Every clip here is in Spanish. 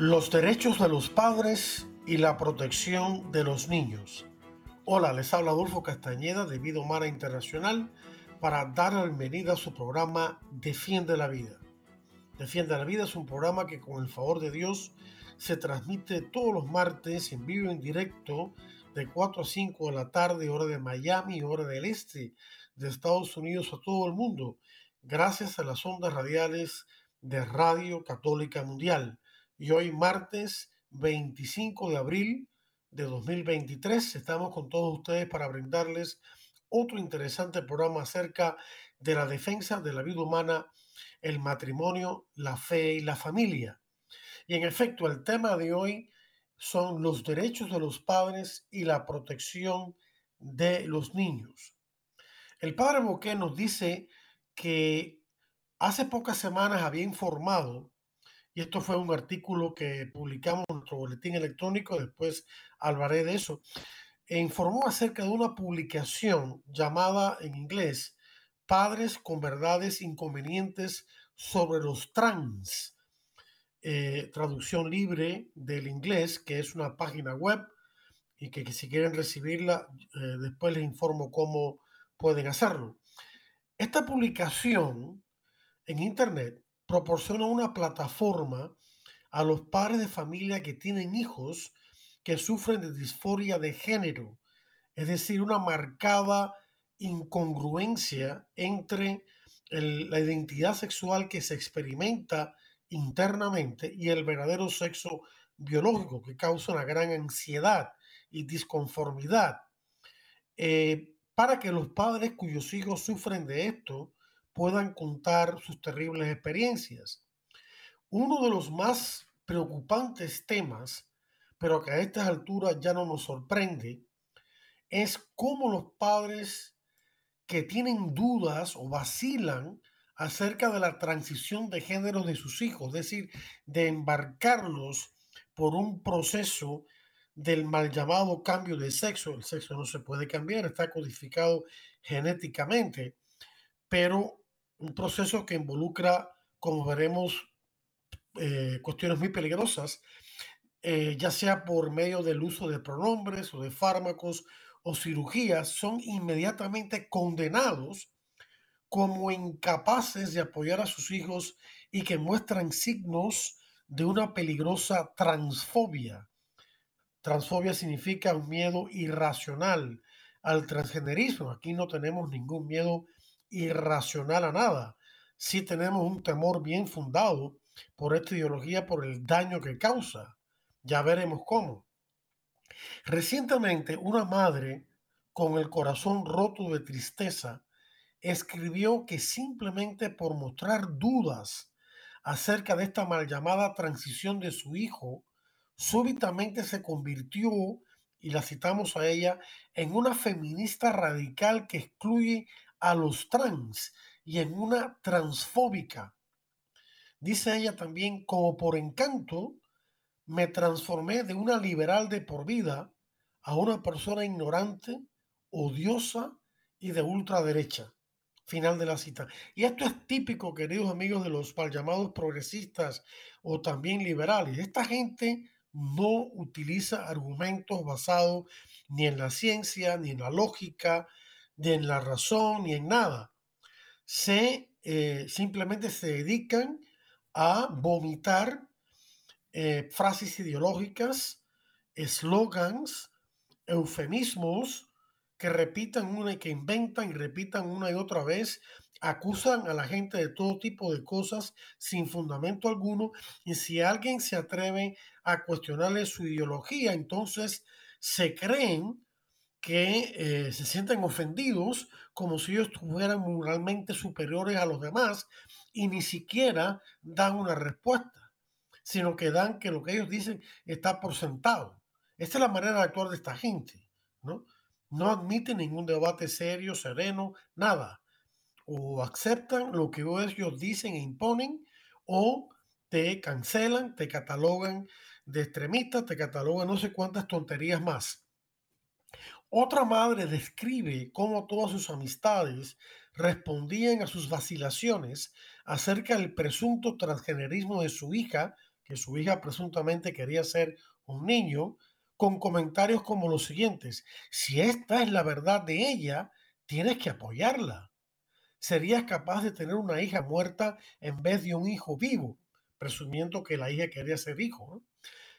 Los derechos de los padres y la protección de los niños. Hola, les habla Adolfo Castañeda de Vida Humana Internacional para dar la bienvenida a su programa Defiende la Vida. Defiende la Vida es un programa que con el favor de Dios se transmite todos los martes en vivo en directo de 4 a 5 de la tarde, hora de Miami, hora del este de Estados Unidos a todo el mundo, gracias a las ondas radiales de Radio Católica Mundial. Y hoy martes 25 de abril de 2023 estamos con todos ustedes para brindarles otro interesante programa acerca de la defensa de la vida humana el matrimonio, la fe y la familia. Y en efecto, el tema de hoy son los derechos de los padres y la protección de los niños. El padre Boqué nos dice que hace pocas semanas había informado, y esto fue un artículo que publicamos en nuestro boletín electrónico, después hablaré de eso, e informó acerca de una publicación llamada en inglés Padres con verdades inconvenientes sobre los trans. Eh, traducción libre del inglés, que es una página web y que, si quieren recibirla, eh, después les informo cómo pueden hacerlo. Esta publicación en Internet proporciona una plataforma a los padres de familia que tienen hijos que sufren de disforia de género, es decir, una marcada incongruencia entre la identidad sexual que se experimenta internamente y el verdadero sexo biológico que causa una gran ansiedad y disconformidad. Eh, para que los padres cuyos hijos sufren de esto puedan contar sus terribles experiencias. Uno de los más preocupantes temas, pero que a estas alturas ya no nos sorprende, es cómo los padres que tienen dudas o vacilan acerca de la transición de género de sus hijos, es decir, de embarcarlos por un proceso del mal llamado cambio de sexo. El sexo no se puede cambiar, está codificado genéticamente, pero un proceso que involucra, como veremos, eh, cuestiones muy peligrosas, eh, ya sea por medio del uso de pronombres o de fármacos o cirugías son inmediatamente condenados como incapaces de apoyar a sus hijos y que muestran signos de una peligrosa transfobia. Transfobia significa un miedo irracional al transgenerismo. Aquí no tenemos ningún miedo irracional a nada. Sí tenemos un temor bien fundado por esta ideología, por el daño que causa. Ya veremos cómo. Recientemente, una madre con el corazón roto de tristeza escribió que simplemente por mostrar dudas acerca de esta mal llamada transición de su hijo, súbitamente se convirtió, y la citamos a ella, en una feminista radical que excluye a los trans y en una transfóbica. Dice ella también, como por encanto, me transformé de una liberal de por vida a una persona ignorante, odiosa y de ultraderecha. Final de la cita. Y esto es típico, queridos amigos, de los mal llamados progresistas o también liberales. Esta gente no utiliza argumentos basados ni en la ciencia, ni en la lógica, ni en la razón, ni en nada. Se eh, simplemente se dedican a vomitar eh, frases ideológicas, eslogans, eufemismos que repitan una y que inventan y repitan una y otra vez, acusan a la gente de todo tipo de cosas sin fundamento alguno y si alguien se atreve a cuestionarle su ideología, entonces se creen que eh, se sienten ofendidos como si ellos fueran moralmente superiores a los demás y ni siquiera dan una respuesta, sino que dan que lo que ellos dicen está por sentado. Esta es la manera de actuar de esta gente, ¿no? No admiten ningún debate serio, sereno, nada. O aceptan lo que ellos dicen e imponen, o te cancelan, te catalogan de extremista, te catalogan no sé cuántas tonterías más. Otra madre describe cómo todas sus amistades respondían a sus vacilaciones acerca del presunto transgenerismo de su hija, que su hija presuntamente quería ser un niño, con comentarios como los siguientes, si esta es la verdad de ella, tienes que apoyarla. Serías capaz de tener una hija muerta en vez de un hijo vivo, presumiendo que la hija quería ser hijo.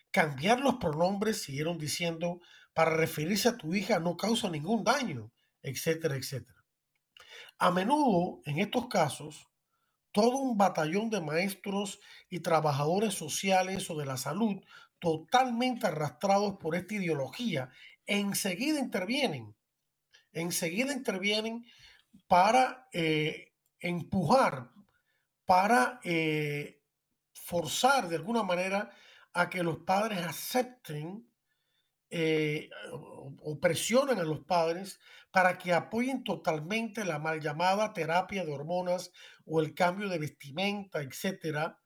Cambiar los pronombres, siguieron diciendo, para referirse a tu hija no causa ningún daño, etcétera, etcétera. A menudo, en estos casos, todo un batallón de maestros y trabajadores sociales o de la salud totalmente arrastrados por esta ideología, enseguida intervienen, enseguida intervienen para eh, empujar, para eh, forzar de alguna manera a que los padres acepten eh, o presionen a los padres para que apoyen totalmente la mal llamada terapia de hormonas o el cambio de vestimenta, etcétera,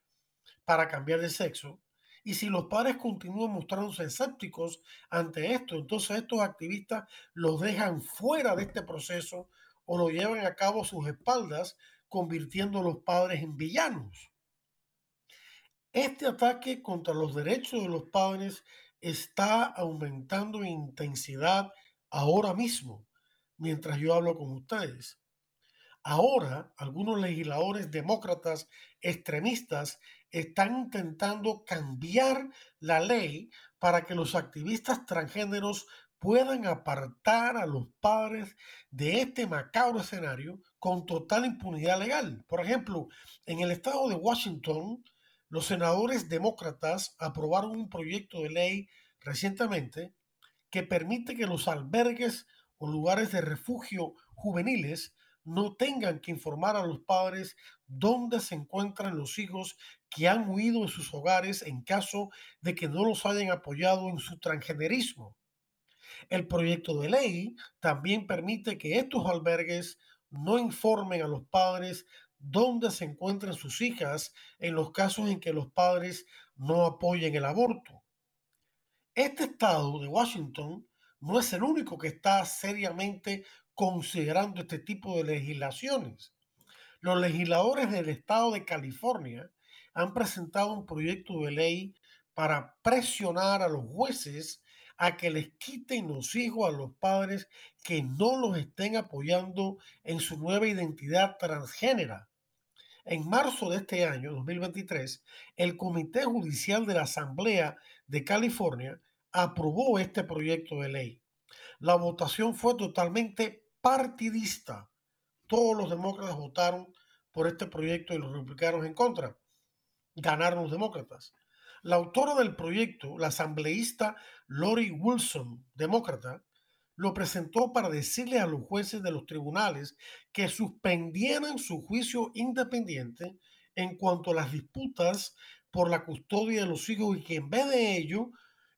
para cambiar de sexo. Y si los padres continúan mostrándose escépticos ante esto, entonces estos activistas los dejan fuera de este proceso o lo llevan a cabo a sus espaldas, convirtiendo a los padres en villanos. Este ataque contra los derechos de los padres está aumentando en intensidad ahora mismo, mientras yo hablo con ustedes. Ahora, algunos legisladores demócratas extremistas están intentando cambiar la ley para que los activistas transgéneros puedan apartar a los padres de este macabro escenario con total impunidad legal. Por ejemplo, en el estado de Washington, los senadores demócratas aprobaron un proyecto de ley recientemente que permite que los albergues o lugares de refugio juveniles no tengan que informar a los padres dónde se encuentran los hijos que han huido de sus hogares en caso de que no los hayan apoyado en su transgenerismo. El proyecto de ley también permite que estos albergues no informen a los padres dónde se encuentran sus hijas en los casos en que los padres no apoyen el aborto. Este estado de Washington no es el único que está seriamente considerando este tipo de legislaciones. Los legisladores del estado de California han presentado un proyecto de ley para presionar a los jueces a que les quiten los hijos a los padres que no los estén apoyando en su nueva identidad transgénera. En marzo de este año, 2023, el Comité Judicial de la Asamblea de California aprobó este proyecto de ley. La votación fue totalmente partidista. Todos los demócratas votaron por este proyecto y los republicanos en contra. Ganaron los demócratas. La autora del proyecto, la asambleísta Lori Wilson, demócrata, lo presentó para decirle a los jueces de los tribunales que suspendieran su juicio independiente en cuanto a las disputas por la custodia de los hijos y que en vez de ello,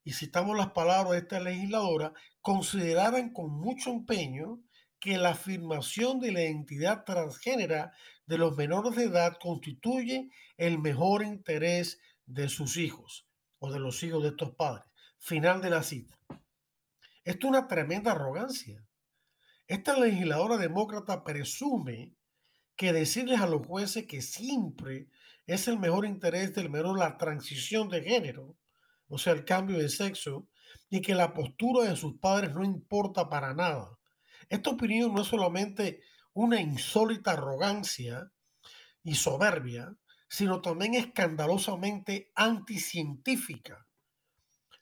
y citamos las palabras de esta legisladora, consideraran con mucho empeño que la afirmación de la identidad transgénera de los menores de edad constituye el mejor interés de sus hijos o de los hijos de estos padres. Final de la cita. Esto es una tremenda arrogancia. Esta legisladora demócrata presume que decirles a los jueces que siempre es el mejor interés del menor la transición de género, o sea, el cambio de sexo, y que la postura de sus padres no importa para nada. Esta opinión no es solamente una insólita arrogancia y soberbia, sino también escandalosamente anticientífica.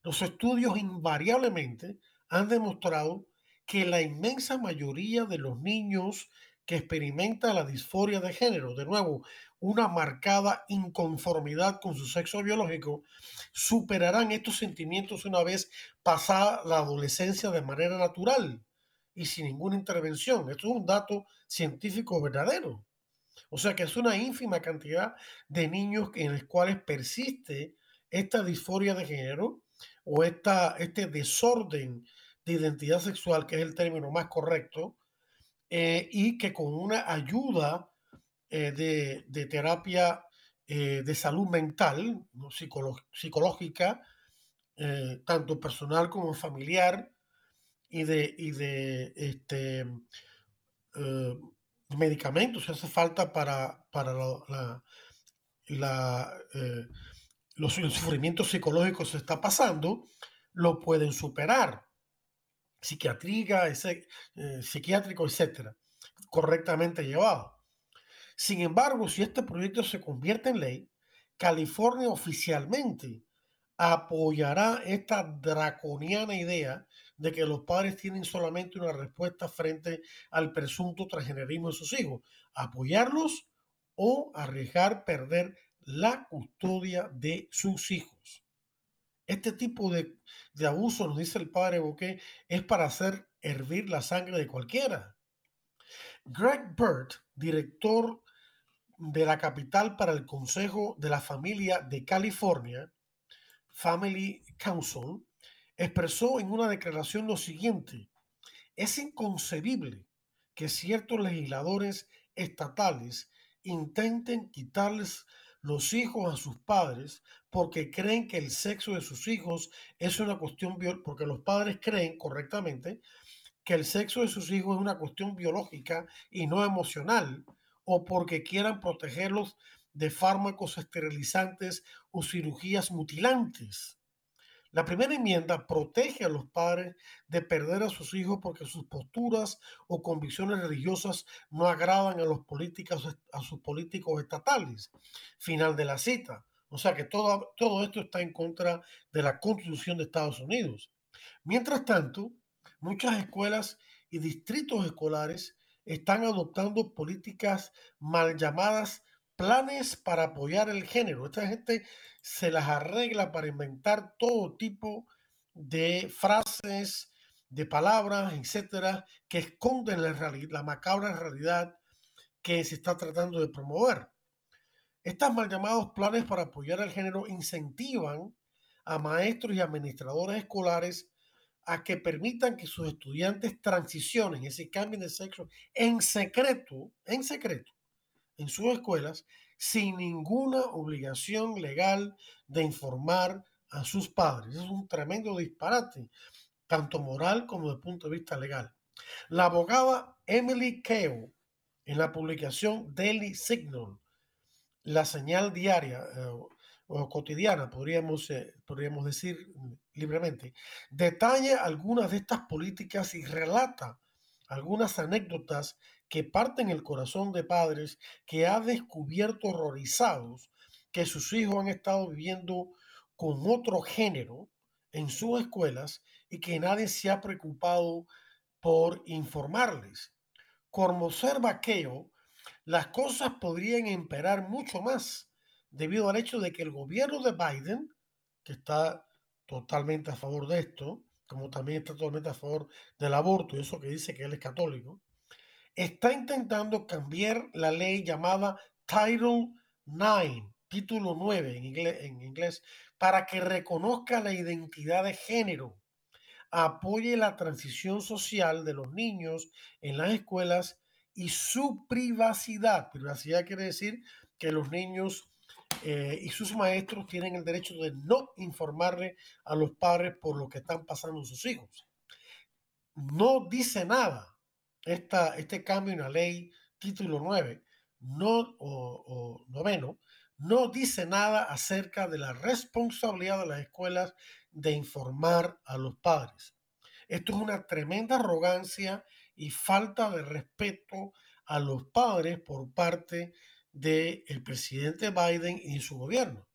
Los estudios invariablemente han demostrado que la inmensa mayoría de los niños que experimenta la disforia de género, de nuevo, una marcada inconformidad con su sexo biológico, superarán estos sentimientos una vez pasada la adolescencia de manera natural y sin ninguna intervención. Esto es un dato científico verdadero. O sea que es una ínfima cantidad de niños en los cuales persiste esta disforia de género o esta, este desorden de identidad sexual, que es el término más correcto, eh, y que con una ayuda eh, de, terapia eh, de salud mental, psicológica, tanto personal como familiar, y de, y de este, medicamentos hace falta para, para los, sufrimientos psicológicos se está pasando, lo pueden superar. Psiquiatría, ese, eh, psiquiátrico, etcétera, correctamente llevado. Sin embargo, si este proyecto se convierte en ley, California oficialmente apoyará esta draconiana idea de que los padres tienen solamente una respuesta frente al presunto transgenerismo de sus hijos, apoyarlos o arriesgar perder la custodia de sus hijos. Este tipo de, abuso, nos dice el padre Boque, es para hacer hervir la sangre de cualquiera. Greg Burt, director de la capital para el Consejo de la Familia de California, Family Council, expresó en una declaración lo siguiente, es inconcebible que ciertos legisladores estatales intenten quitarles los hijos a sus padres porque creen que el sexo de sus hijos es una cuestión, porque los padres creen correctamente que el sexo de sus hijos es una cuestión biológica y no emocional, o porque quieran protegerlos de fármacos esterilizantes o cirugías mutilantes. La primera enmienda protege a los padres de perder a sus hijos porque sus posturas o convicciones religiosas no agradan a los políticos, a sus políticos estatales. Final de la cita. O sea que todo, todo esto está en contra de la Constitución de Estados Unidos. Mientras tanto, muchas escuelas y distritos escolares están adoptando políticas mal llamadas planes para apoyar el género. Esta gente se las arregla para inventar todo tipo de frases, de palabras, etcétera, que esconden la, la macabra realidad que se está tratando de promover. Estos mal llamados planes para apoyar el género incentivan a maestros y administradores escolares a que permitan que sus estudiantes transicionen, ese cambio de sexo en secreto, en secreto, en sus escuelas sin ninguna obligación legal de informar a sus padres. Es un tremendo disparate, tanto moral como desde el punto de vista legal. La abogada Emily Keo, en la publicación Daily Signal, la señal diaria eh, o cotidiana, podríamos, eh, podríamos decir libremente, detalla algunas de estas políticas y relata algunas anécdotas que parten el corazón de padres que ha descubierto horrorizados que sus hijos han estado viviendo con otro género en sus escuelas y que nadie se ha preocupado por informarles. Como observa aquello, las cosas podrían empeorar mucho más debido al hecho de que el gobierno de Biden, que está totalmente a favor de esto, como también está totalmente a favor del aborto, y eso que dice que él es católico, está intentando cambiar la ley llamada Title 9, título 9 en inglés, en inglés, para que reconozca la identidad de género, apoye la transición social de los niños en las escuelas y su privacidad. Privacidad quiere decir que los niños eh, y sus maestros tienen el derecho de no informarle a los padres por lo que están pasando sus hijos. No dice nada esta, este cambio en la ley título 9 no, o, noveno no dice nada acerca de la responsabilidad de las escuelas de informar a los padres. Esto es una tremenda arrogancia y falta de respeto a los padres por parte del presidente Biden y su gobierno.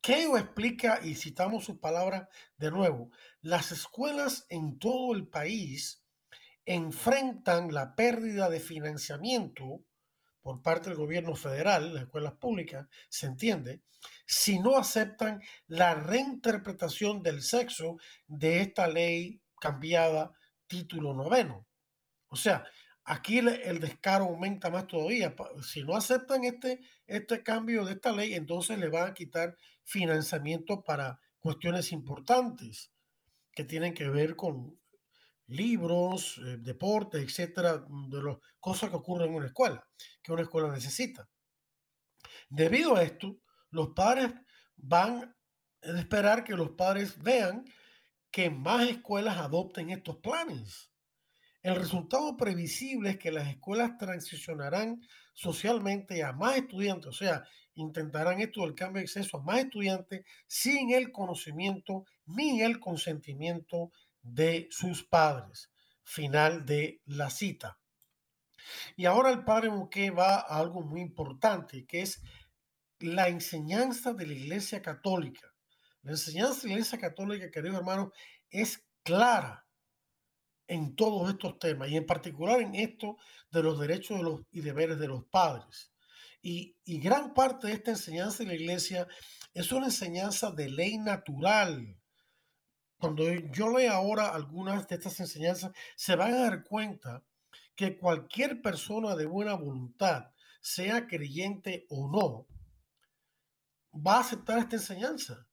Keio explica, y citamos sus palabras de nuevo, las escuelas en todo el país enfrentan la pérdida de financiamiento por parte del gobierno federal, las escuelas públicas, se entiende, si no aceptan la reinterpretación del sexo de esta ley cambiada título noveno. O sea, aquí el, descaro aumenta más todavía. Si no aceptan este, este cambio de esta ley, entonces le van a quitar financiamiento para cuestiones importantes que tienen que ver con libros, eh, deportes, etcétera, de las cosas que ocurren en una escuela, que una escuela necesita. Debido a esto, los padres van a esperar que los padres vean que más escuelas adopten estos planes. El resultado previsible es que las escuelas transicionarán socialmente a más estudiantes, o sea, intentarán esto del cambio de acceso a más estudiantes sin el conocimiento ni el consentimiento de sus padres. Final de la cita. Y ahora el padre Muque va a algo muy importante, que es la enseñanza de la Iglesia Católica. La enseñanza de la Iglesia Católica, queridos hermanos, es clara en todos estos temas y en particular en esto de los derechos de los, y deberes de los padres. Y, y gran parte de esta enseñanza de la Iglesia es una enseñanza de ley natural, cuando yo leo ahora algunas de estas enseñanzas, se van a dar cuenta que cualquier persona de buena voluntad, sea creyente o no, va a aceptar esta enseñanza,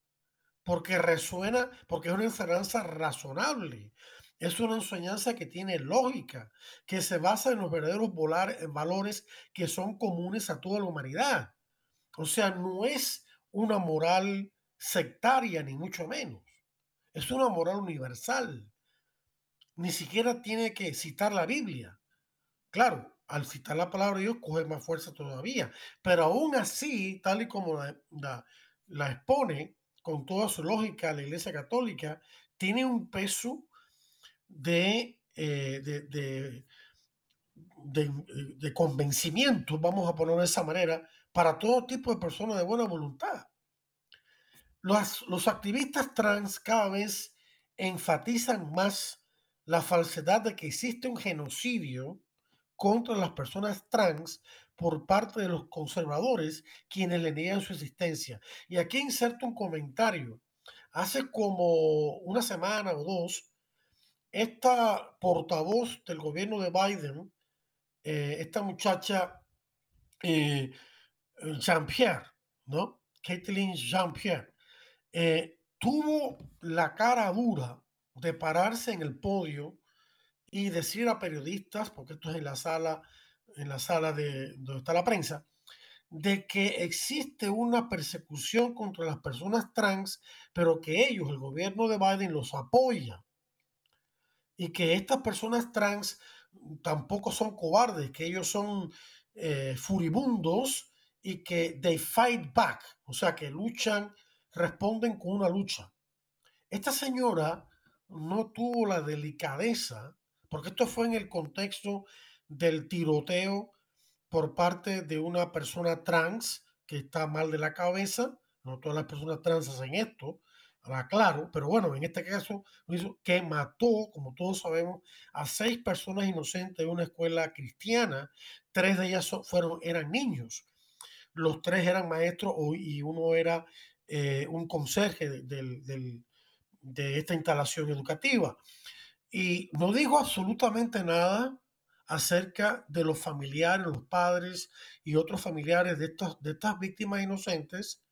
porque resuena, porque es una enseñanza razonable, es una enseñanza que tiene lógica, que se basa en los verdaderos valores que son comunes a toda la humanidad. O sea, no es una moral sectaria, ni mucho menos. Es una moral universal. Ni siquiera tiene que citar la Biblia. Claro, al citar la palabra de Dios coge más fuerza todavía. Pero aún así, tal y como la, expone con toda su lógica la Iglesia Católica, tiene un peso de, eh, de, de, convencimiento, vamos a ponerlo de esa manera, para todo tipo de personas de buena voluntad. Los, activistas trans cada vez enfatizan más la falsedad de que existe un genocidio contra las personas trans por parte de los conservadores quienes le niegan su existencia. Y aquí inserto un comentario. Hace como una semana o dos, esta portavoz del gobierno de Biden, eh, esta muchacha eh, Jean-Pierre, ¿no? Caitlin Jean-Pierre, eh, tuvo la cara dura de pararse en el podio y decir a periodistas, porque esto es en la sala, en la sala de donde está la prensa, de que existe una persecución contra las personas trans, pero que ellos, el gobierno de Biden, los apoya. Y que estas personas trans tampoco son cobardes, que ellos son eh, furibundos y que they fight back, o sea, que luchan responden con una lucha. Esta señora no tuvo la delicadeza, porque esto fue en el contexto del tiroteo por parte de una persona trans que está mal de la cabeza. No todas las personas trans hacen esto, claro, pero bueno, en este caso, que mató, como todos sabemos, a seis personas inocentes en una escuela cristiana. Tres de ellas fueron, eran niños. Los tres eran maestros y uno era eh, un conserje de, esta instalación educativa. Y no dijo absolutamente nada acerca de los familiares, los padres y otros familiares de, de estas víctimas inocentes,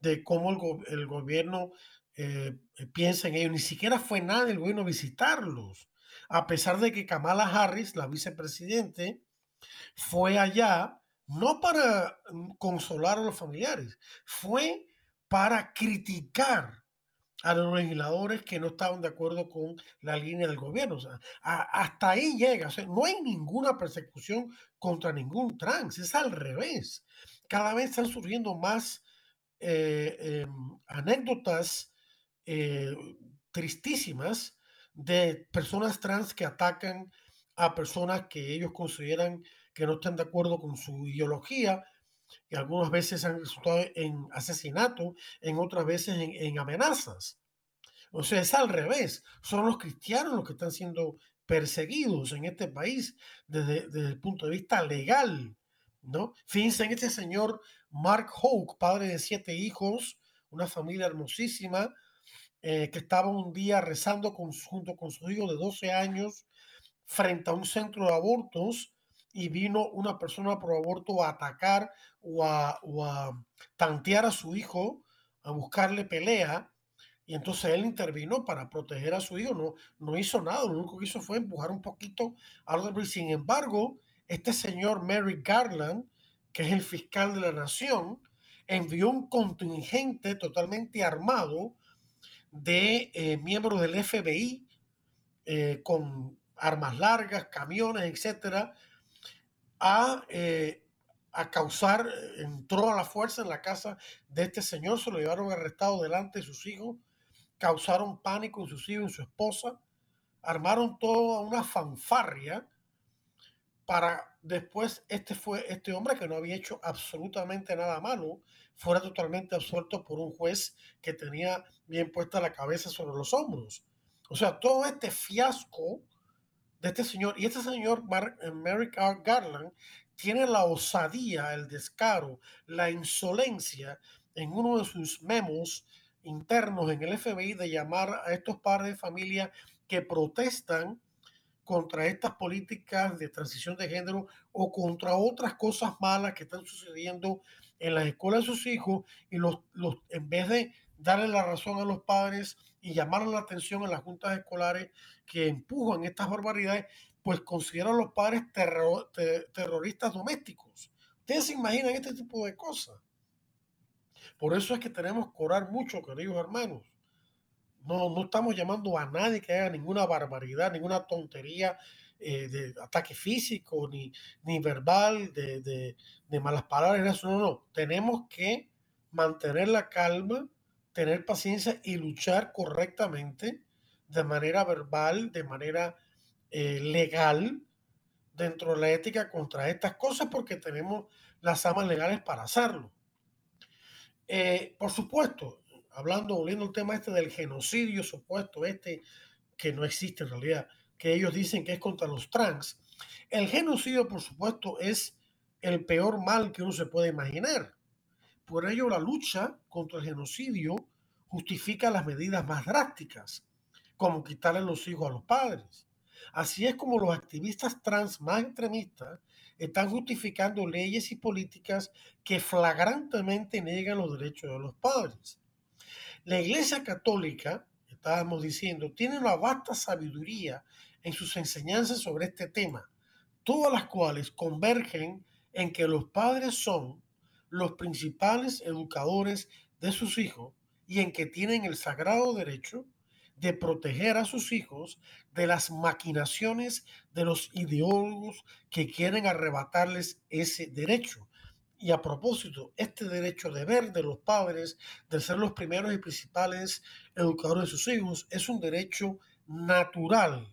de cómo el, gobierno eh, piensa en ellos. Ni siquiera fue nada del gobierno visitarlos, a pesar de que Kamala Harris, la vicepresidente, fue allá no para mm, consolar a los familiares, fue para criticar a los legisladores que no estaban de acuerdo con la línea del gobierno. Hasta ahí llega. no hay ninguna persecución contra ningún trans, es al revés. Cada vez están surgiendo más eh, em, anécdotas eh, tristísimas de personas trans que atacan a personas que ellos consideran que no están de acuerdo con su ideología y algunas veces han resultado en asesinato, en otras veces en, amenazas. O sea, es al revés. Son los cristianos los que están siendo perseguidos en este país desde, el punto de vista legal, Fíjense en este señor Mark Hoke, padre de siete hijos, una familia hermosísima, eh, que estaba un día rezando junto con su hijo de 12 años frente a un centro de abortos y vino una persona por aborto a atacar o a, a tantear a su hijo, a buscarle pelea. Y entonces él intervino para proteger a su hijo. No, hizo nada. Lo único que hizo fue empujar un poquito al otro. Sin embargo, este señor Mary Garland, que es el fiscal de la nación, envió un contingente totalmente armado de eh, miembros del FBI eh, con armas largas, camiones, etcétera, a, eh, a causar, entró a la fuerza en la casa de este señor, se lo llevaron arrestado delante de sus hijos, causaron pánico en sus hijos, en su esposa, armaron toda una fanfarria para después este fue este hombre que no había hecho absolutamente nada malo fuera totalmente absuelto por un juez que tenía bien puesta la cabeza sobre los hombros. O sea, todo este fiasco de este señor, y este señor eh, Merrick R. Garland tiene la osadía, el descaro, la insolencia en uno de sus memos internos en el FBI de llamar a estos padres de familia que protestan contra estas políticas de transición de género o contra otras cosas malas que están sucediendo en las escuelas de sus hijos y los, los, en vez de darle la razón a los padres y llamar la atención a las juntas escolares que empujan estas barbaridades, pues consideran a los padres terroristas domésticos. Ustedes se imaginan este tipo de cosas. Por eso es que tenemos que orar mucho, queridos hermanos. No, no estamos llamando a nadie que haga ninguna barbaridad, ninguna tontería eh, de ataque físico, ni, ni verbal, de, de, malas palabras. No, no. Tenemos que mantener la calma, tener paciencia y luchar correctamente de manera verbal, de manera eh, legal, dentro de la ética contra estas cosas, porque tenemos las armas legales para hacerlo. Eh, por supuesto, hablando, volviendo al tema este del genocidio supuesto, este que no existe en realidad, que ellos dicen que es contra los trans, el genocidio, por supuesto, es el peor mal que uno se puede imaginar. Por ello, la lucha contra el genocidio justifica las medidas más drásticas, como quitarle los hijos a los padres. Así es como los activistas trans más extremistas están justificando leyes y políticas que flagrantemente niegan los derechos de los padres. La Iglesia Católica, estábamos diciendo, tiene una vasta sabiduría en sus enseñanzas sobre este tema, todas las cuales convergen en que los padres son los principales educadores de sus hijos y en que tienen el sagrado derecho de proteger a sus hijos de las maquinaciones de los ideólogos que quieren arrebatarles ese derecho. Y a propósito, este derecho de ver de los padres, de ser los primeros y principales educadores de sus hijos, es un derecho natural.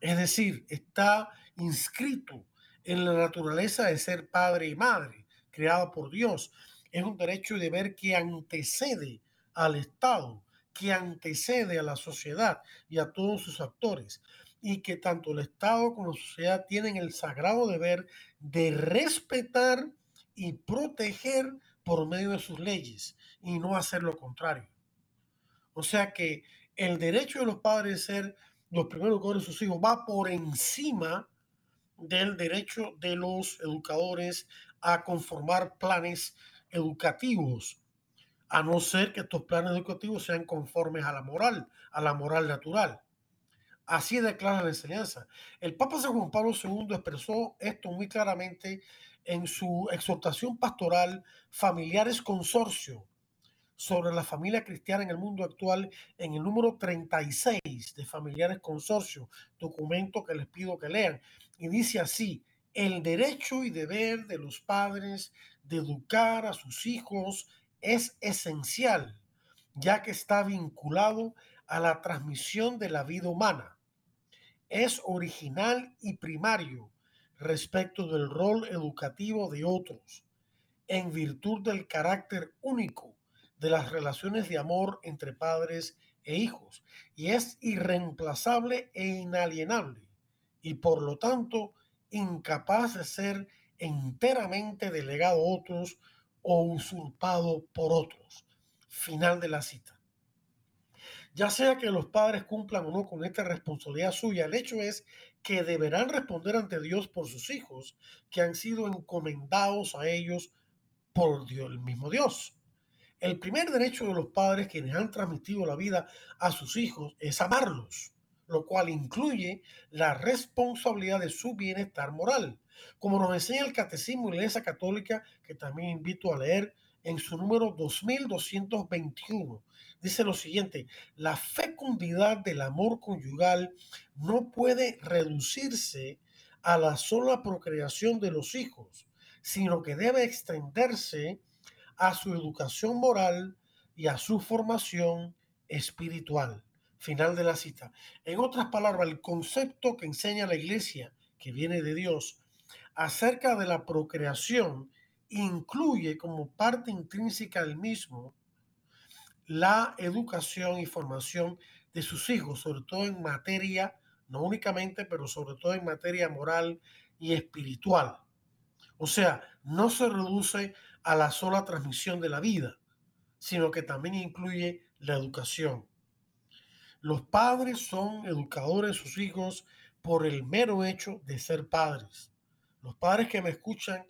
Es decir, está inscrito en la naturaleza de ser padre y madre, creado por Dios. Es un derecho de ver que antecede al Estado, que antecede a la sociedad y a todos sus actores, y que tanto el Estado como la sociedad tienen el sagrado deber de respetar y proteger por medio de sus leyes y no hacer lo contrario. O sea que el derecho de los padres de ser los primeros educadores de sus hijos va por encima del derecho de los educadores a conformar planes educativos a no ser que estos planes educativos sean conformes a la moral, a la moral natural. Así declara la enseñanza. El Papa San Juan Pablo II expresó esto muy claramente en su exhortación pastoral Familiares Consorcio sobre la familia cristiana en el mundo actual en el número 36 de Familiares Consorcio, documento que les pido que lean. Y dice así, el derecho y deber de los padres de educar a sus hijos es esencial, ya que está vinculado a la transmisión de la vida humana. Es original y primario respecto del rol educativo de otros, en virtud del carácter único de las relaciones de amor entre padres e hijos, y es irreemplazable e inalienable. y por lo tanto incapaz de ser enteramente delegado a otros o usurpado por otros. Final de la cita. Ya sea que los padres cumplan o no con esta responsabilidad suya, el hecho es que deberán responder ante Dios por sus hijos que han sido encomendados a ellos por el mismo Dios. El primer derecho de los padres quienes han transmitido la vida a sus hijos es amarlos, lo cual incluye la responsabilidad de su bienestar moral, como nos enseña el Catecismo Iglesia Católica, que también invito a leer en su número 2221. Dice lo siguiente, la fecundidad del amor conyugal no puede reducirse a la sola procreación de los hijos, sino que debe extenderse a su educación moral y a su formación espiritual. Final de la cita. En otras palabras, el concepto que enseña la iglesia, que viene de Dios, acerca de la procreación incluye como parte intrínseca del mismo la educación y formación de sus hijos, sobre todo en materia, no únicamente, pero sobre todo en materia moral y espiritual. O sea, no se reduce a la sola transmisión de la vida, sino que también incluye la educación. Los padres son educadores de sus hijos por el mero hecho de ser padres. Los padres que me escuchan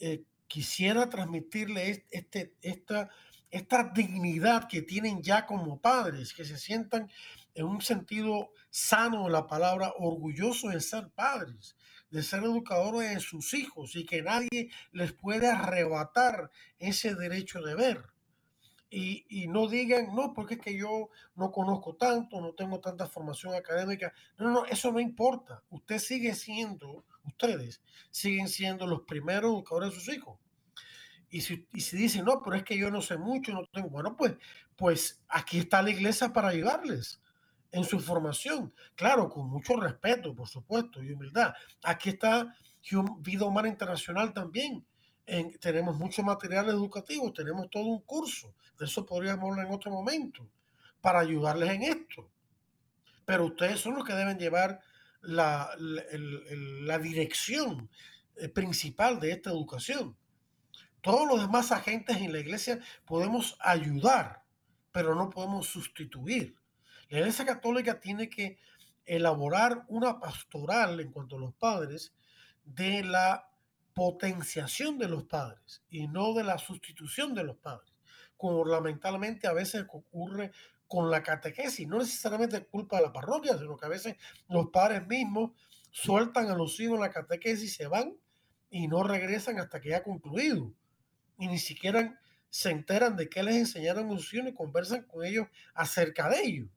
eh, quisiera transmitirle este, esta, esta dignidad que tienen ya como padres, que se sientan en un sentido sano de la palabra, orgullosos de ser padres, de ser educadores de sus hijos y que nadie les puede arrebatar ese derecho de ver. Y, y, no digan, no, porque es que yo no conozco tanto, no tengo tanta formación académica. No, no, eso no importa. Usted sigue siendo, ustedes siguen siendo los primeros educadores de sus hijos. Y si, y si dicen, no, pero es que yo no sé mucho, no tengo, bueno, pues, pues aquí está la iglesia para ayudarles en su formación. Claro, con mucho respeto, por supuesto, y humildad. Aquí está Vida Humana Internacional también. tenemos mucho material educativo, tenemos todo un curso. De eso podríamos hablar en otro momento, para ayudarles en esto. Pero ustedes son los que deben llevar la, la dirección eh, principal de esta educación. Todos los demás agentes en la iglesia podemos ayudar, pero no podemos sustituir. La Iglesia Católica tiene que elaborar una pastoral en cuanto a los padres de la potenciación de los padres y no de la sustitución de los padres, como lamentablemente a veces ocurre con la catequesis. No necesariamente es culpa de la parroquia, sino que a veces los padres mismos sueltan a los hijos la catequesis, se van y no regresan hasta que ha concluido. Y ni siquiera se enteran de qué les enseñaron hijos y conversan con ellos acerca de ello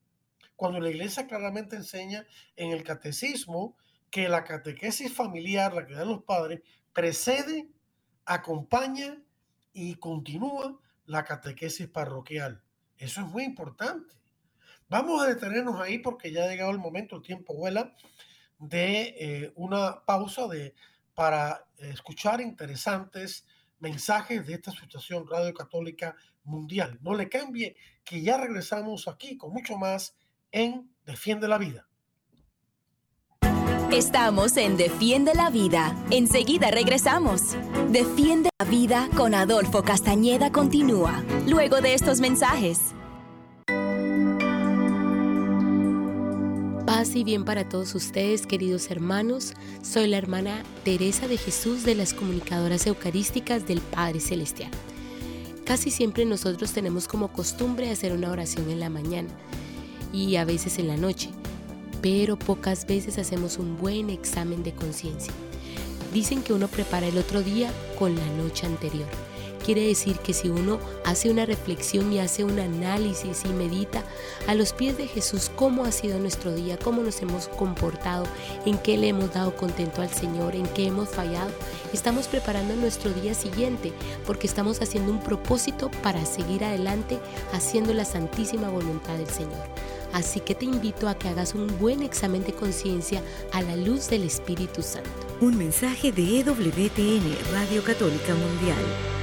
cuando la iglesia claramente enseña en el catecismo que la catequesis familiar, la que dan los padres, precede, acompaña y continúa la catequesis parroquial. Eso es muy importante. Vamos a detenernos ahí porque ya ha llegado el momento, el tiempo vuela, de eh, una pausa de, para escuchar interesantes mensajes de esta situación Radio Católica Mundial. No le cambie que ya regresamos aquí con mucho más en Defiende la Vida. Estamos en Defiende la Vida. Enseguida regresamos. Defiende la Vida con Adolfo Castañeda continúa, luego de estos mensajes. Paz y bien para todos ustedes, queridos hermanos. Soy la hermana Teresa de Jesús de las comunicadoras eucarísticas del Padre Celestial. Casi siempre nosotros tenemos como costumbre hacer una oración en la mañana y a veces en la noche, pero pocas veces hacemos un buen examen de conciencia. Dicen que uno prepara el otro día con la noche anterior. Quiere decir que si uno hace una reflexión y hace un análisis y medita a los pies de Jesús cómo ha sido nuestro día, cómo nos hemos comportado, en qué le hemos dado contento al Señor, en qué hemos fallado, estamos preparando nuestro día siguiente porque estamos haciendo un propósito para seguir adelante haciendo la santísima voluntad del Señor. Así que te invito a que hagas un buen examen de conciencia a la luz del Espíritu Santo. Un mensaje de EWTN, Radio Católica Mundial.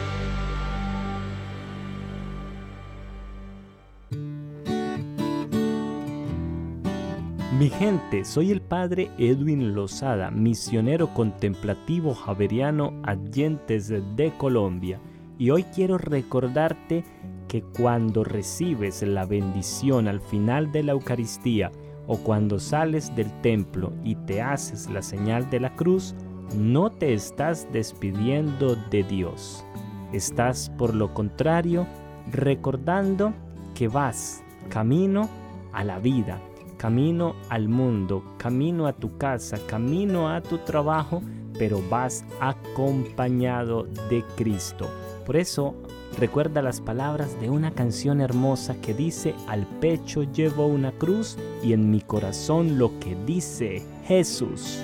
Mi gente, soy el padre Edwin Lozada, misionero contemplativo javeriano Adyentes de Colombia, y hoy quiero recordarte que cuando recibes la bendición al final de la Eucaristía o cuando sales del templo y te haces la señal de la cruz, no te estás despidiendo de Dios. Estás, por lo contrario, recordando que vas camino a la vida camino al mundo, camino a tu casa, camino a tu trabajo, pero vas acompañado de Cristo. Por eso recuerda las palabras de una canción hermosa que dice, al pecho llevo una cruz y en mi corazón lo que dice Jesús.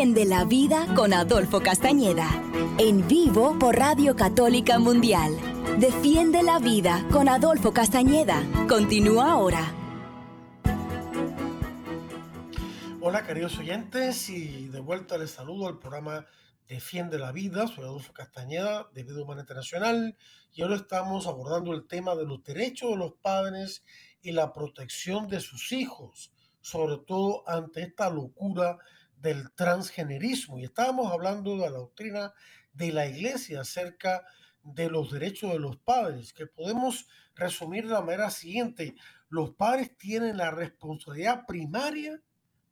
Defiende la Vida con Adolfo Castañeda. En vivo por Radio Católica Mundial. Defiende la Vida con Adolfo Castañeda. Continúa ahora. Hola queridos oyentes y de vuelta les saludo al programa Defiende la Vida. Soy Adolfo Castañeda de Vida Humana Internacional y ahora estamos abordando el tema de los derechos de los padres y la protección de sus hijos sobre todo ante esta locura del transgenerismo. Y estábamos hablando de la doctrina de la iglesia acerca de los derechos de los padres, que podemos resumir de la manera siguiente. Los padres tienen la responsabilidad primaria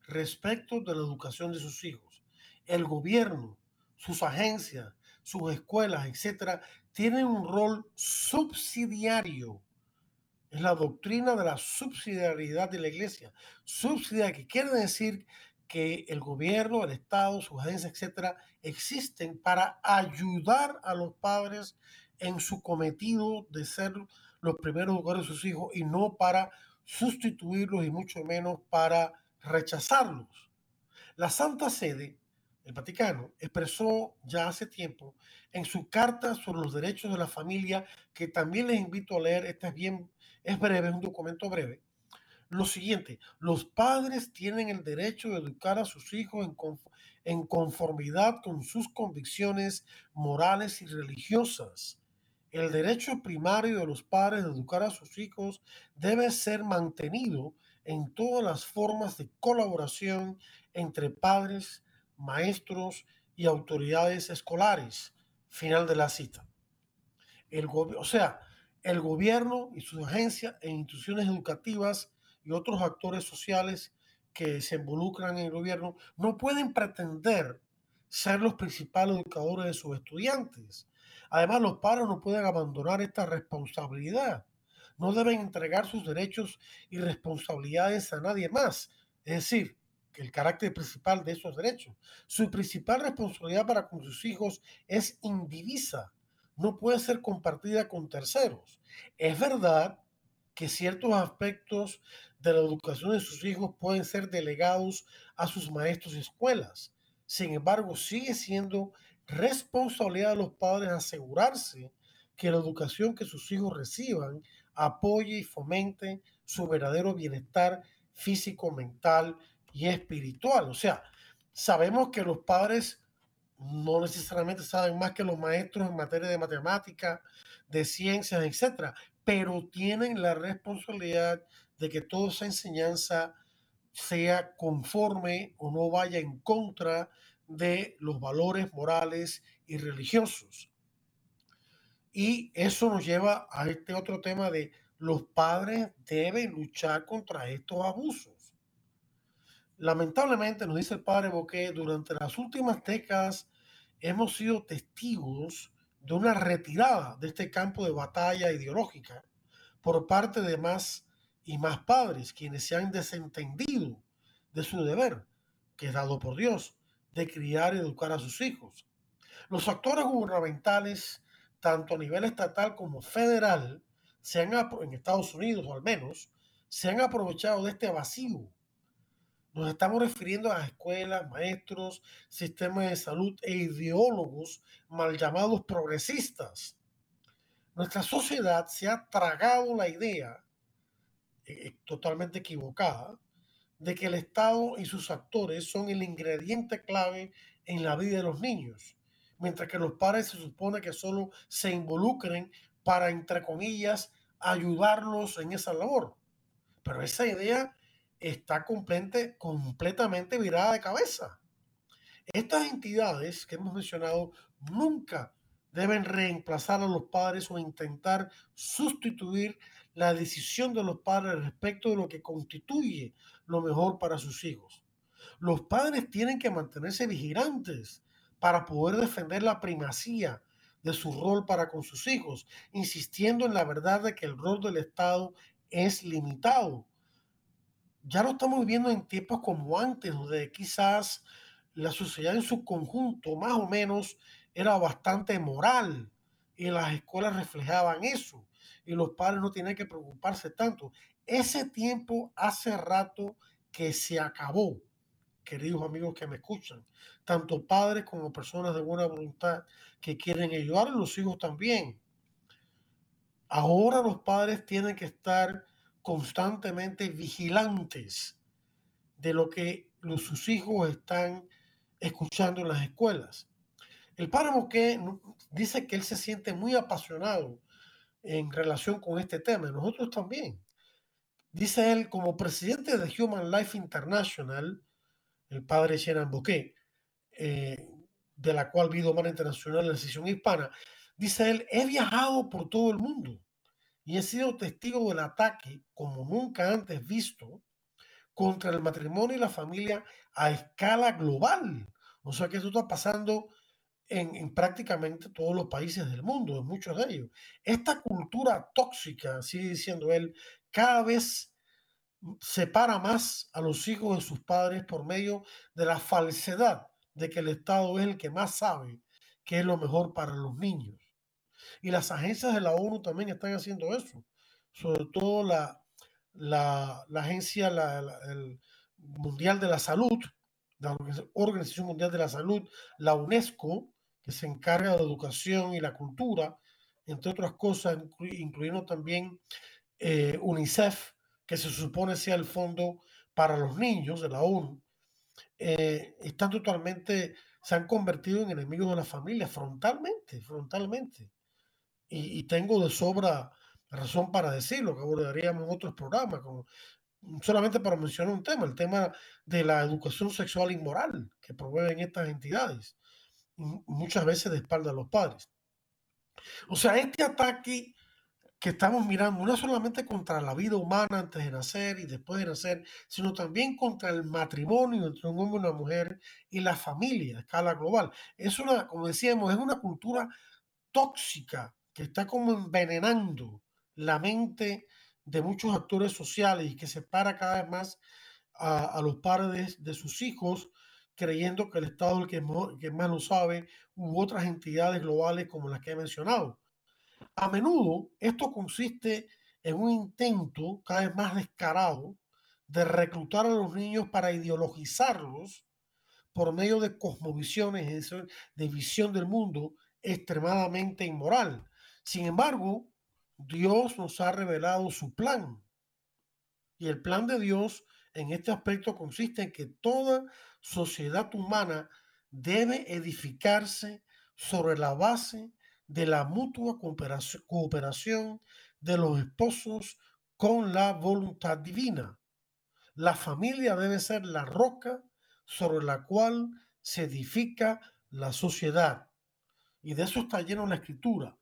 respecto de la educación de sus hijos. El gobierno, sus agencias, sus escuelas, etcétera, tienen un rol subsidiario es la doctrina de la subsidiariedad de la iglesia. Subsidiariedad, que quiere decir que el gobierno, el Estado, sus agencias, etcétera, existen para ayudar a los padres en su cometido de ser los primeros educadores de sus hijos y no para sustituirlos y mucho menos para rechazarlos. La Santa Sede, el Vaticano, expresó ya hace tiempo en su carta sobre los derechos de la familia, que también les invito a leer, esta es bien es breve, es un documento breve. Lo siguiente, los padres tienen el derecho de educar a sus hijos en, en conformidad con sus convicciones morales y religiosas. El derecho primario de los padres de educar a sus hijos debe ser mantenido en todas las formas de colaboración entre padres, maestros y autoridades escolares. Final de la cita. El, o sea, el gobierno y sus agencias e instituciones educativas y otros actores sociales que se involucran en el gobierno no pueden pretender ser los principales educadores de sus estudiantes. Además, los padres no pueden abandonar esta responsabilidad. No deben entregar sus derechos y responsabilidades a nadie más. Es decir, que el carácter principal de esos derechos. Su principal responsabilidad para con sus hijos es indivisa no puede ser compartida con terceros. Es verdad que ciertos aspectos de la educación de sus hijos pueden ser delegados a sus maestros y escuelas. Sin embargo, sigue siendo responsabilidad de los padres asegurarse que la educación que sus hijos reciban apoye y fomente su verdadero bienestar físico, mental y espiritual. O sea, sabemos que los padres no necesariamente saben más que los maestros en materia de matemática, de ciencias, etcétera, pero tienen la responsabilidad de que toda esa enseñanza sea conforme o no vaya en contra de los valores morales y religiosos. Y eso nos lleva a este otro tema de los padres deben luchar contra estos abusos. Lamentablemente, nos dice el padre Boquet, durante las últimas décadas hemos sido testigos de una retirada de este campo de batalla ideológica por parte de más y más padres, quienes se han desentendido de su deber, que es dado por Dios, de criar y educar a sus hijos. Los actores gubernamentales, tanto a nivel estatal como federal, se han, en Estados Unidos al menos, se han aprovechado de este vacío nos estamos refiriendo a escuelas, maestros, sistemas de salud e ideólogos mal llamados progresistas. Nuestra sociedad se ha tragado la idea, eh, eh, totalmente equivocada, de que el Estado y sus actores son el ingrediente clave en la vida de los niños, mientras que los padres se supone que solo se involucren para, entre comillas, ayudarlos en esa labor. Pero esa idea está completamente virada de cabeza. Estas entidades que hemos mencionado nunca deben reemplazar a los padres o intentar sustituir la decisión de los padres respecto de lo que constituye lo mejor para sus hijos. Los padres tienen que mantenerse vigilantes para poder defender la primacía de su rol para con sus hijos, insistiendo en la verdad de que el rol del Estado es limitado. Ya lo estamos viviendo en tiempos como antes, donde quizás la sociedad en su conjunto más o menos era bastante moral y las escuelas reflejaban eso y los padres no tienen que preocuparse tanto. Ese tiempo hace rato que se acabó, queridos amigos que me escuchan, tanto padres como personas de buena voluntad que quieren ayudar a los hijos también. Ahora los padres tienen que estar constantemente vigilantes de lo que sus hijos están escuchando en las escuelas. El páramo que dice que él se siente muy apasionado en relación con este tema, nosotros también. Dice él, como presidente de Human Life International, el padre Shenan Bouquet, eh, de la cual Vido Mar Internacional en la sesión hispana, dice él, he viajado por todo el mundo y he sido testigo del ataque como nunca antes visto contra el matrimonio y la familia a escala global. O sea que esto está pasando en, prácticamente todos los países del mundo, en muchos de ellos. Esta cultura tóxica, sigue diciendo él, cada vez separa más a los hijos de sus padres por medio de la falsedad de que el Estado es el que más sabe qué es lo mejor para los niños. Y las agencias de la ONU también están haciendo eso, sobre todo la, la, agencia la, el mundial de la salud, la Organización Mundial de la Salud, la UNESCO, que se encarga de la educación y la cultura, entre otras cosas, incluyendo también eh, UNICEF, que se supone sea el fondo para los niños de la ONU, eh, totalmente, se han convertido en enemigos de la familia frontalmente, frontalmente. Y, tengo de sobra razón para decirlo, que abordaríamos en otros programas, como solamente para mencionar un tema, el tema de la educación sexual y moral que proveen estas entidades, muchas veces de espalda a los padres. O sea, este ataque que estamos mirando no solamente contra la vida humana antes de nacer y después de nacer, sino también contra el matrimonio entre un hombre y una mujer y la familia a escala global. Es una, como decíamos, es una cultura tóxica que está como envenenando la mente de muchos actores sociales y que separa cada vez más a, los padres de sus hijos, creyendo que el Estado es el que, que más lo sabe, u otras entidades globales como las que he mencionado. A menudo esto consiste en un intento cada vez más descarado de reclutar a los niños para ideologizarlos por medio de cosmovisiones, de visión del mundo extremadamente inmoral. Sin embargo, Dios nos ha revelado su plan. Y el plan de Dios en este aspecto consiste en que toda sociedad humana debe edificarse sobre la base de la mutua cooperación de los esposos con la voluntad divina. La familia debe ser la roca sobre la cual se edifica la sociedad. Y de eso está lleno la escritura,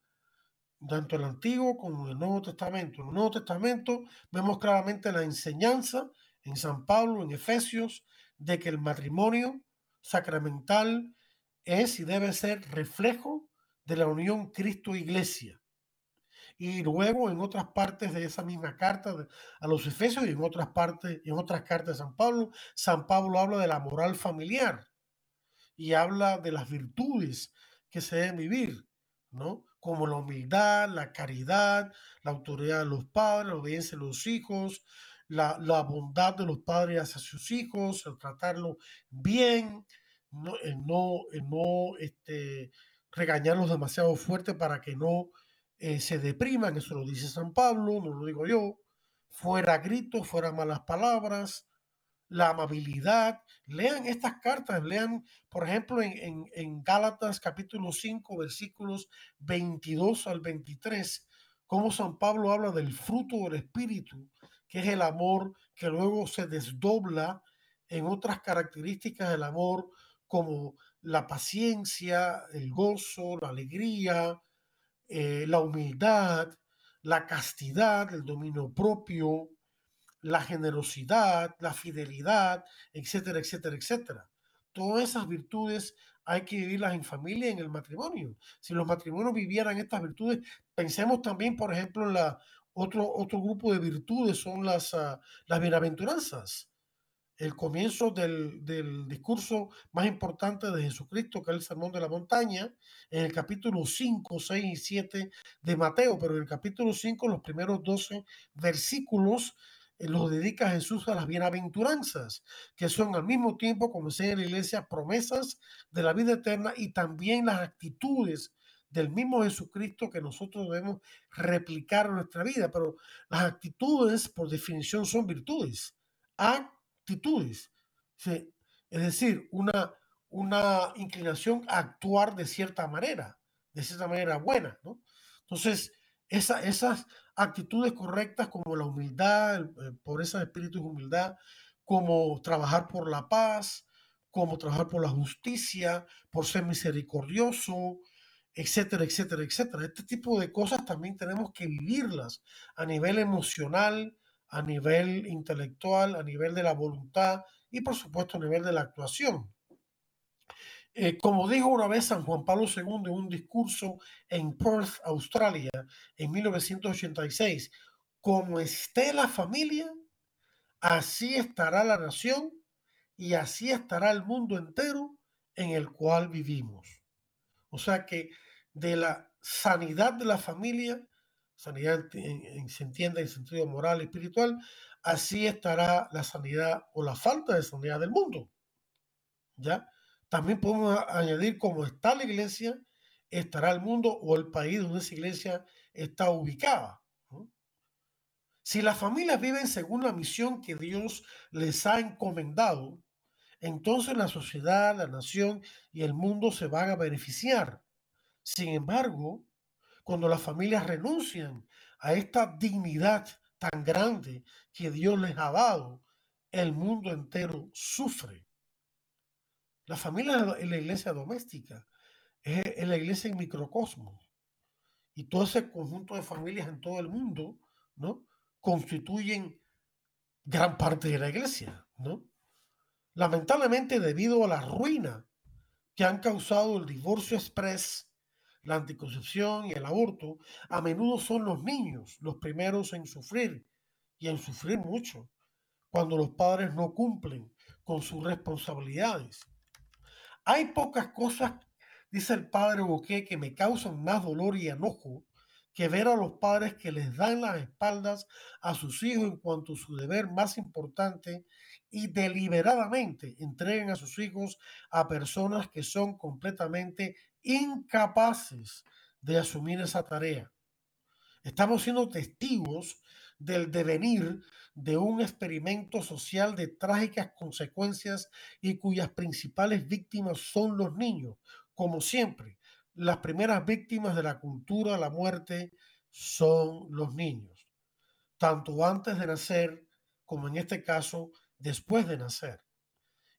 tanto el Antiguo como el Nuevo Testamento. En el Nuevo Testamento vemos claramente la enseñanza en San Pablo, en Efesios, de que el matrimonio sacramental es y debe ser reflejo de la unión Cristo-Iglesia. Y luego en otras partes de esa misma carta a los Efesios y en otras partes, en otras cartas de San Pablo, San Pablo habla de la moral familiar y habla de las virtudes que se deben vivir, ¿no? Como la humildad, la caridad, la autoridad de los padres, la obediencia de los hijos, la, bondad de los padres hacia sus hijos, el tratarlo bien, no, el no, no este, regañarlos demasiado fuerte para que no eh, se depriman, eso lo dice San Pablo, no lo digo yo, fuera gritos, fuera malas palabras, la amabilidad. Lean estas cartas, lean, por ejemplo, en, en, Gálatas capítulo 5, versículos 22 al 23, cómo San Pablo habla del fruto del Espíritu, que es el amor que luego se desdobla en otras características del amor, como la paciencia, el gozo, la alegría, eh, la humildad, la castidad, el dominio propio, la generosidad, la fidelidad, etcétera, etcétera, etcétera. Todas esas virtudes hay que vivirlas en familia, en el matrimonio. Si los matrimonios vivieran estas virtudes, pensemos también, por ejemplo, en la, otro, otro grupo de virtudes son las, uh, las bienaventuranzas. El comienzo del, discurso más importante de Jesucristo, que es el Sermón de la Montaña, en el capítulo 5, 6 y 7 de Mateo, pero en el capítulo 5, los primeros 12 versículos eh, los dedica Jesús a las bienaventuranzas, que son al mismo tiempo, como enseña en la iglesia, promesas de la vida eterna y también las actitudes del mismo Jesucristo que nosotros debemos replicar en nuestra vida. Pero las actitudes, por definición, son virtudes actitudes. Es decir, una, una inclinación a actuar de cierta manera, de cierta manera buena. ¿no? Entonces, esa, esas actitudes correctas como la humildad, por esa espíritu de humildad, como trabajar por la paz, como trabajar por la justicia, por ser misericordioso, etcétera, etcétera, etcétera. Este tipo de cosas también tenemos que vivirlas a nivel emocional, a nivel intelectual, a nivel de la voluntad y por supuesto a nivel de la actuación. Eh, como dijo una vez San Juan Pablo II en un discurso en Perth, Australia, en 1986, como esté la familia, así estará la nación y así estará el mundo entero en el cual vivimos. O sea que de la sanidad de la familia sanidad se entiende en sentido moral y espiritual, así estará la sanidad o la falta de sanidad del mundo. ¿Ya? También podemos añadir cómo está la iglesia, estará el mundo o el país donde esa iglesia está ubicada. Si las familias viven según la misión que Dios les ha encomendado, entonces la sociedad, la nación y el mundo se van a beneficiar. Sin embargo, cuando las familias renuncian a esta dignidad tan grande que Dios les ha dado, el mundo entero sufre. La familia es la iglesia doméstica, es la iglesia en microcosmos. Y todo ese conjunto de familias en todo el mundo, ¿no? Constituyen gran parte de la iglesia, ¿no? Lamentablemente, debido a la ruina que han causado el divorcio express la anticoncepción y el aborto, a menudo son los niños los primeros en sufrir y en sufrir mucho cuando los padres no cumplen con sus responsabilidades. Hay pocas cosas, dice el padre Boqué, que me causan más dolor y enojo que ver a los padres que les dan las espaldas a sus hijos en cuanto a su deber más importante y deliberadamente entreguen a sus hijos a personas que son completamente incapaces de asumir esa tarea. Estamos siendo testigos del devenir de un experimento social de trágicas consecuencias y cuyas principales víctimas son los niños. Como siempre, las primeras víctimas de la cultura, la muerte, son los niños, tanto antes de nacer como en este caso después de nacer.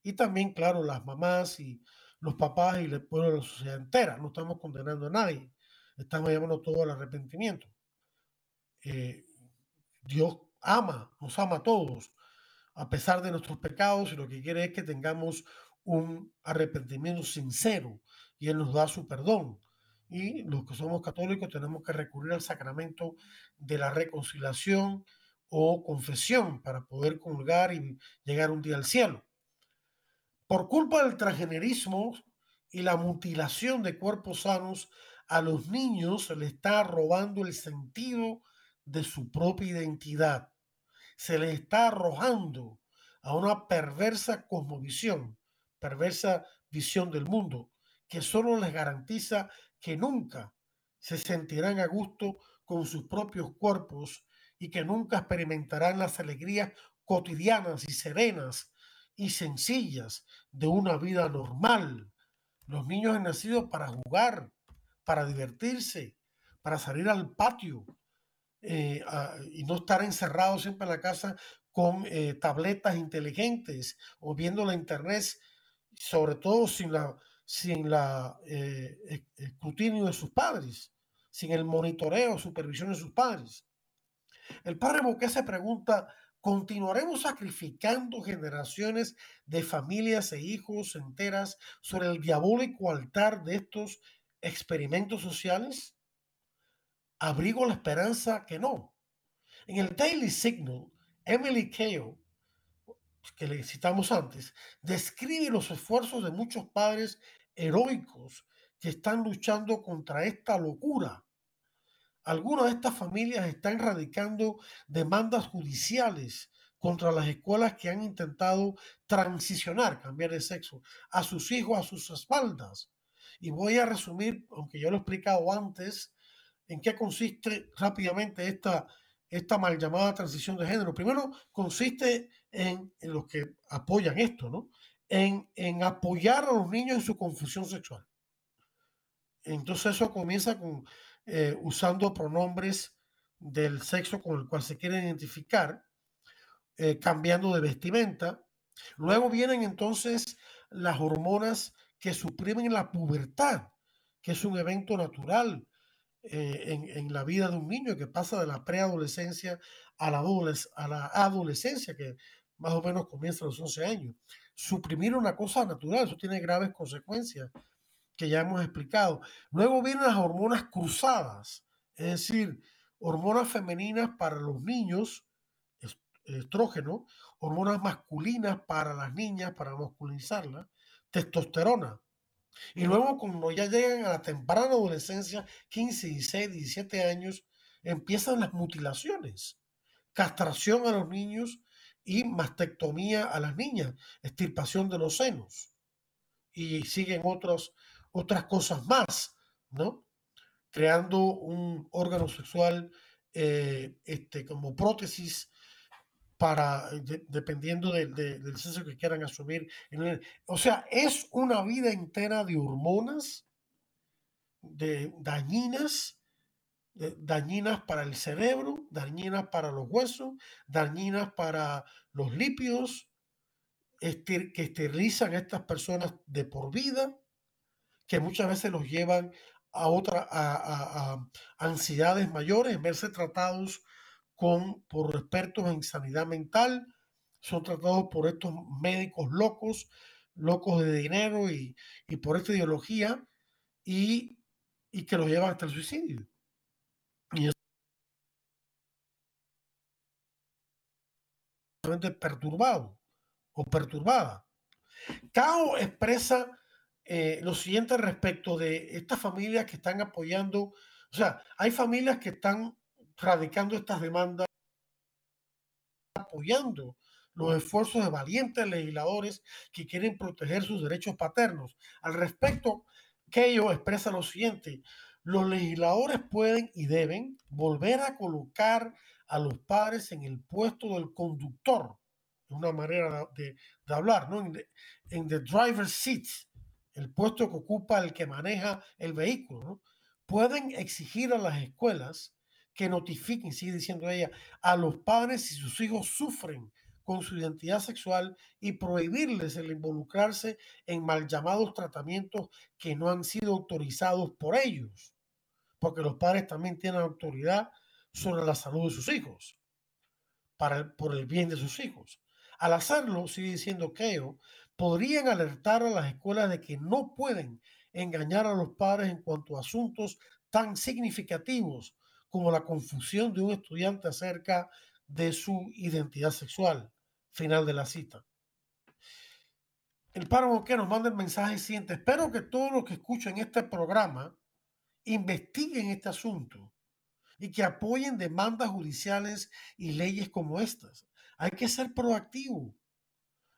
Y también, claro, las mamás y los papás y el pueblo de la sociedad entera. No estamos condenando a nadie. Estamos llamando todo al arrepentimiento. Eh, Dios ama, nos ama a todos, a pesar de nuestros pecados, y lo que quiere es que tengamos un arrepentimiento sincero y Él nos da su perdón. Y los que somos católicos tenemos que recurrir al sacramento de la reconciliación o confesión para poder comulgar y llegar un día al cielo. Por culpa del transgenerismo y la mutilación de cuerpos sanos, a los niños se les está robando el sentido de su propia identidad. Se les está arrojando a una perversa cosmovisión, perversa visión del mundo, que solo les garantiza que nunca se sentirán a gusto con sus propios cuerpos y que nunca experimentarán las alegrías cotidianas y serenas y sencillas de una vida normal. Los niños han nacido para jugar, para divertirse, para salir al patio eh, y no estar encerrados siempre en la casa con eh, tabletas inteligentes o viendo la internet, sobre todo sin la sin la eh, escrutinio de sus padres, sin el monitoreo, supervisión de sus padres. El padre Boqué se pregunta, ¿continuaremos sacrificando generaciones de familias e hijos enteras sobre el diabólico altar de estos experimentos sociales? Abrigo la esperanza que no. En el Daily Signal, Emily Keo, que le citamos antes, describe los esfuerzos de muchos padres heroicos que están luchando contra esta locura algunas de estas familias están radicando demandas judiciales contra las escuelas que han intentado transicionar, cambiar de sexo, a sus hijos a sus espaldas. Y voy a resumir, aunque yo lo he explicado antes, en qué consiste rápidamente esta, esta mal llamada transición de género. Primero, consiste en, los que apoyan esto, ¿no? En, en apoyar a los niños en su confusión sexual. Entonces eso comienza con eh, usando pronombres del sexo con el cual se quieren identificar, eh, cambiando de vestimenta. Luego vienen entonces las hormonas que suprimen la pubertad, que es un evento natural eh, en, en, la vida de un niño que pasa de la preadolescencia a la, a la adolescencia, que más o menos comienza a los 11 años. Suprimir una cosa natural, eso tiene graves consecuencias que ya hemos explicado. Luego vienen las hormonas cruzadas, es decir, hormonas femeninas para los niños, estrógeno, hormonas masculinas para las niñas, para masculinizarlas, testosterona. Y luego cuando ya llegan a la temprana adolescencia, 15, 16, 17 años, empiezan las mutilaciones, castración a los niños y mastectomía a las niñas, extirpación de los senos. Y siguen otros otras cosas más, ¿no? Creando un órgano sexual eh, este, como prótesis para, dependiendo del sexo que quieran asumir. o sea, es una vida entera de hormonas de dañinas, dañinas para el cerebro, dañinas para los huesos, dañinas para los lípidos, que esterilizan a estas personas de por vida que muchas veces los llevan a, otra, a, ansiedades mayores, verse tratados con, por expertos en sanidad mental, son tratados por estos médicos locos, locos de dinero y, por esta ideología, y, y, que los llevan hasta el suicidio. Y es perturbado o perturbada. Cao expresa eh, lo siguiente respecto de estas familias que están apoyando, o sea, hay familias que están radicando estas demandas, apoyando los esfuerzos de valientes legisladores que quieren proteger sus derechos paternos. Al respecto, Keio expresa lo siguiente, los legisladores pueden y deben volver a colocar a los padres en el puesto del conductor, es una manera de, hablar, ¿no? En the, driver's seat, el puesto que ocupa el que maneja el vehículo, pueden exigir a las escuelas que notifiquen, sigue diciendo ella, a los padres si sus hijos sufren con su identidad sexual y prohibirles el involucrarse en mal llamados tratamientos que no han sido autorizados por ellos, porque los padres también tienen autoridad sobre la salud de sus hijos, para por el bien de sus hijos. Al hacerlo, sigue diciendo Keo, podrían alertar a las escuelas de que no pueden engañar a los padres en cuanto a asuntos tan significativos como la confusión de un estudiante acerca de su identidad sexual. Final de la cita. El párrafo que nos manda el mensaje siguiente. Espero que todos los que escuchen este programa investiguen este asunto y que apoyen demandas judiciales y leyes como estas. Hay que ser proactivo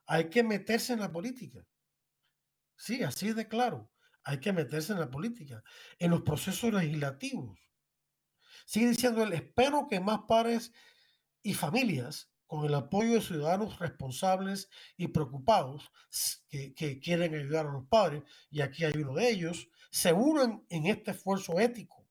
hay que meterse en la política. Sí, así de claro. hay que meterse en la política, en los procesos legislativos. Sigue diciendo él, espero que más padres y familias, con el apoyo de ciudadanos responsables y preocupados que, que quieren ayudar a los padres, y aquí hay uno de ellos, se unan en este esfuerzo ético.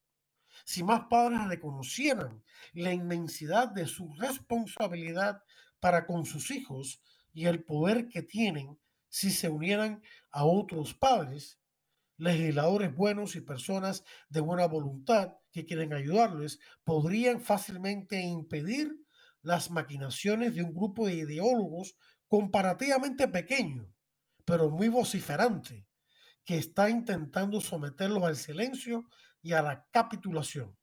Si más padres reconocieran la inmensidad de su responsabilidad para con sus hijos y el poder que tienen si se unieran a otros padres, legisladores buenos y personas de buena voluntad que quieren ayudarles, podrían fácilmente impedir las maquinaciones de un grupo de ideólogos comparativamente pequeño, pero muy vociferante, que está intentando someterlos al silencio y a la capitulación.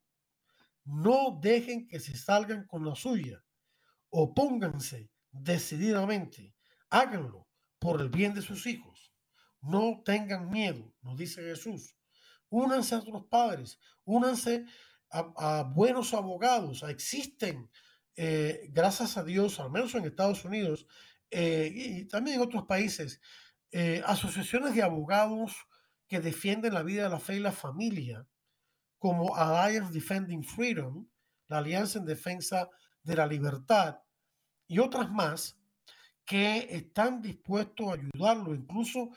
No dejen que se salgan con la suya. Opónganse decididamente. Háganlo por el bien de sus hijos. No tengan miedo, nos dice Jesús. Únanse a otros padres, únanse a, buenos abogados. Existen, eh, gracias a Dios, al menos en Estados Unidos eh, y también en otros países, eh, asociaciones de abogados que defienden la vida, la fe y la familia, como Alliance Defending Freedom, la Alianza en Defensa de la Libertad, y otras más que están dispuestos a ayudarlo, incluso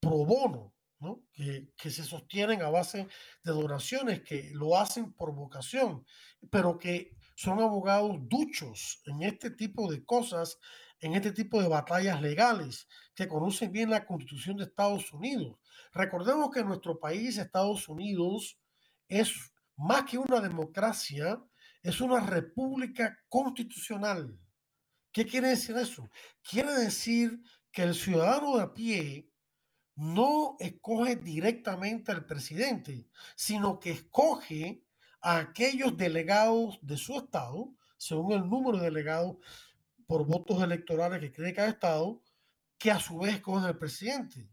pro bono, ¿no? que, que, se sostienen a base de donaciones, que lo hacen por vocación, pero que son abogados duchos en este tipo de cosas, en este tipo de batallas legales, que conocen bien la constitución de Estados Unidos. Recordemos que nuestro país, Estados Unidos, es más que una democracia, es una república constitucional. ¿Qué quiere decir eso? Quiere decir que el ciudadano de a pie no escoge directamente al presidente, sino que escoge a aquellos delegados de su estado, según el número de delegados por votos electorales que tiene cada estado, que a su vez escogen al presidente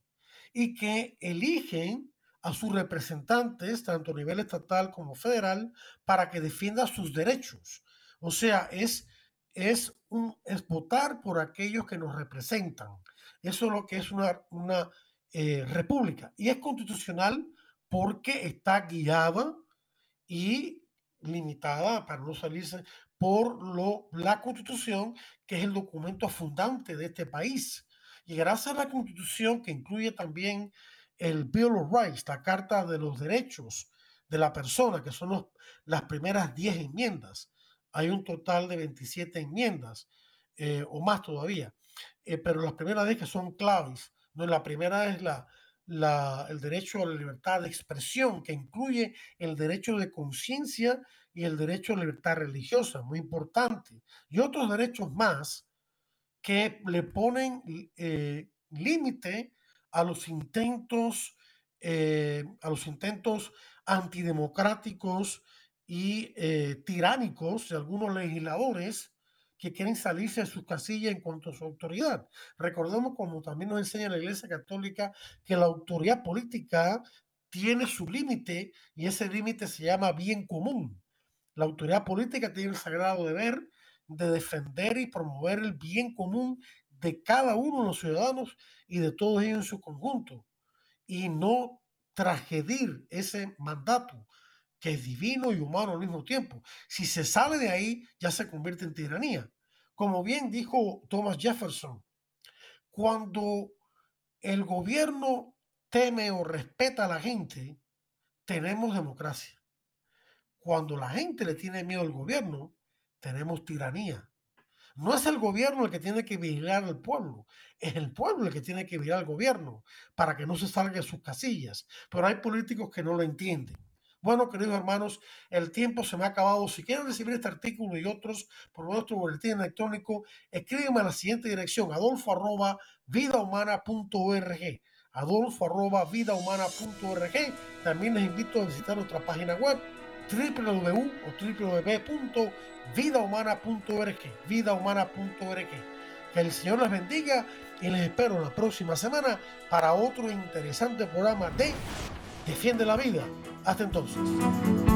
y que eligen a sus representantes, tanto a nivel estatal como federal, para que defienda sus derechos. O sea, es es, un, es votar por aquellos que nos representan. Eso es lo que es una, una eh, república. Y es constitucional porque está guiada y limitada, para no salirse, por lo, la constitución, que es el documento fundante de este país. Y gracias a la constitución, que incluye también el Bill of Rights, la Carta de los Derechos de la Persona, que son las primeras 10 enmiendas, hay un total de 27 enmiendas eh, o más todavía, eh, pero las primeras 10 que son claves. ¿no? La primera es la, el derecho a la libertad de expresión, que incluye el derecho de conciencia y el derecho a la libertad religiosa, muy importante, y otros derechos más que le ponen eh, límite a los intentos, a los intentos antidemocráticos y eh, tiránicos de algunos legisladores que quieren salirse de sus casillas en cuanto a su autoridad. Recordemos, como también nos enseña la Iglesia Católica, que la autoridad política tiene su límite y ese límite se llama bien común. La autoridad política tiene el sagrado deber de defender y promover el bien común de cada uno de los ciudadanos y de todos ellos en su conjunto y no tragedir ese mandato que es divino y humano al mismo tiempo. Si se sale de ahí, ya se convierte en tiranía. Como bien dijo Thomas Jefferson, cuando el gobierno teme o respeta a la gente, tenemos democracia. Cuando la gente le tiene miedo al gobierno, tenemos tiranía. No es el gobierno el que tiene que vigilar al pueblo, es el pueblo el que tiene que vigilar al gobierno para que no se salga de sus casillas. Pero hay políticos que no lo entienden. Bueno, queridos hermanos, el tiempo se me ha acabado. Si quieren recibir este artículo y otros por nuestro boletín electrónico, escríbeme a la siguiente dirección, adolfo arroba vidahumana.org adolfo arroba vidahumana.org También les invito a visitar nuestra página web www www.vidahumana.org vidahumana.org Que el Señor les bendiga y les espero la próxima semana para otro interesante programa de Defiende la vida. Hasta entonces.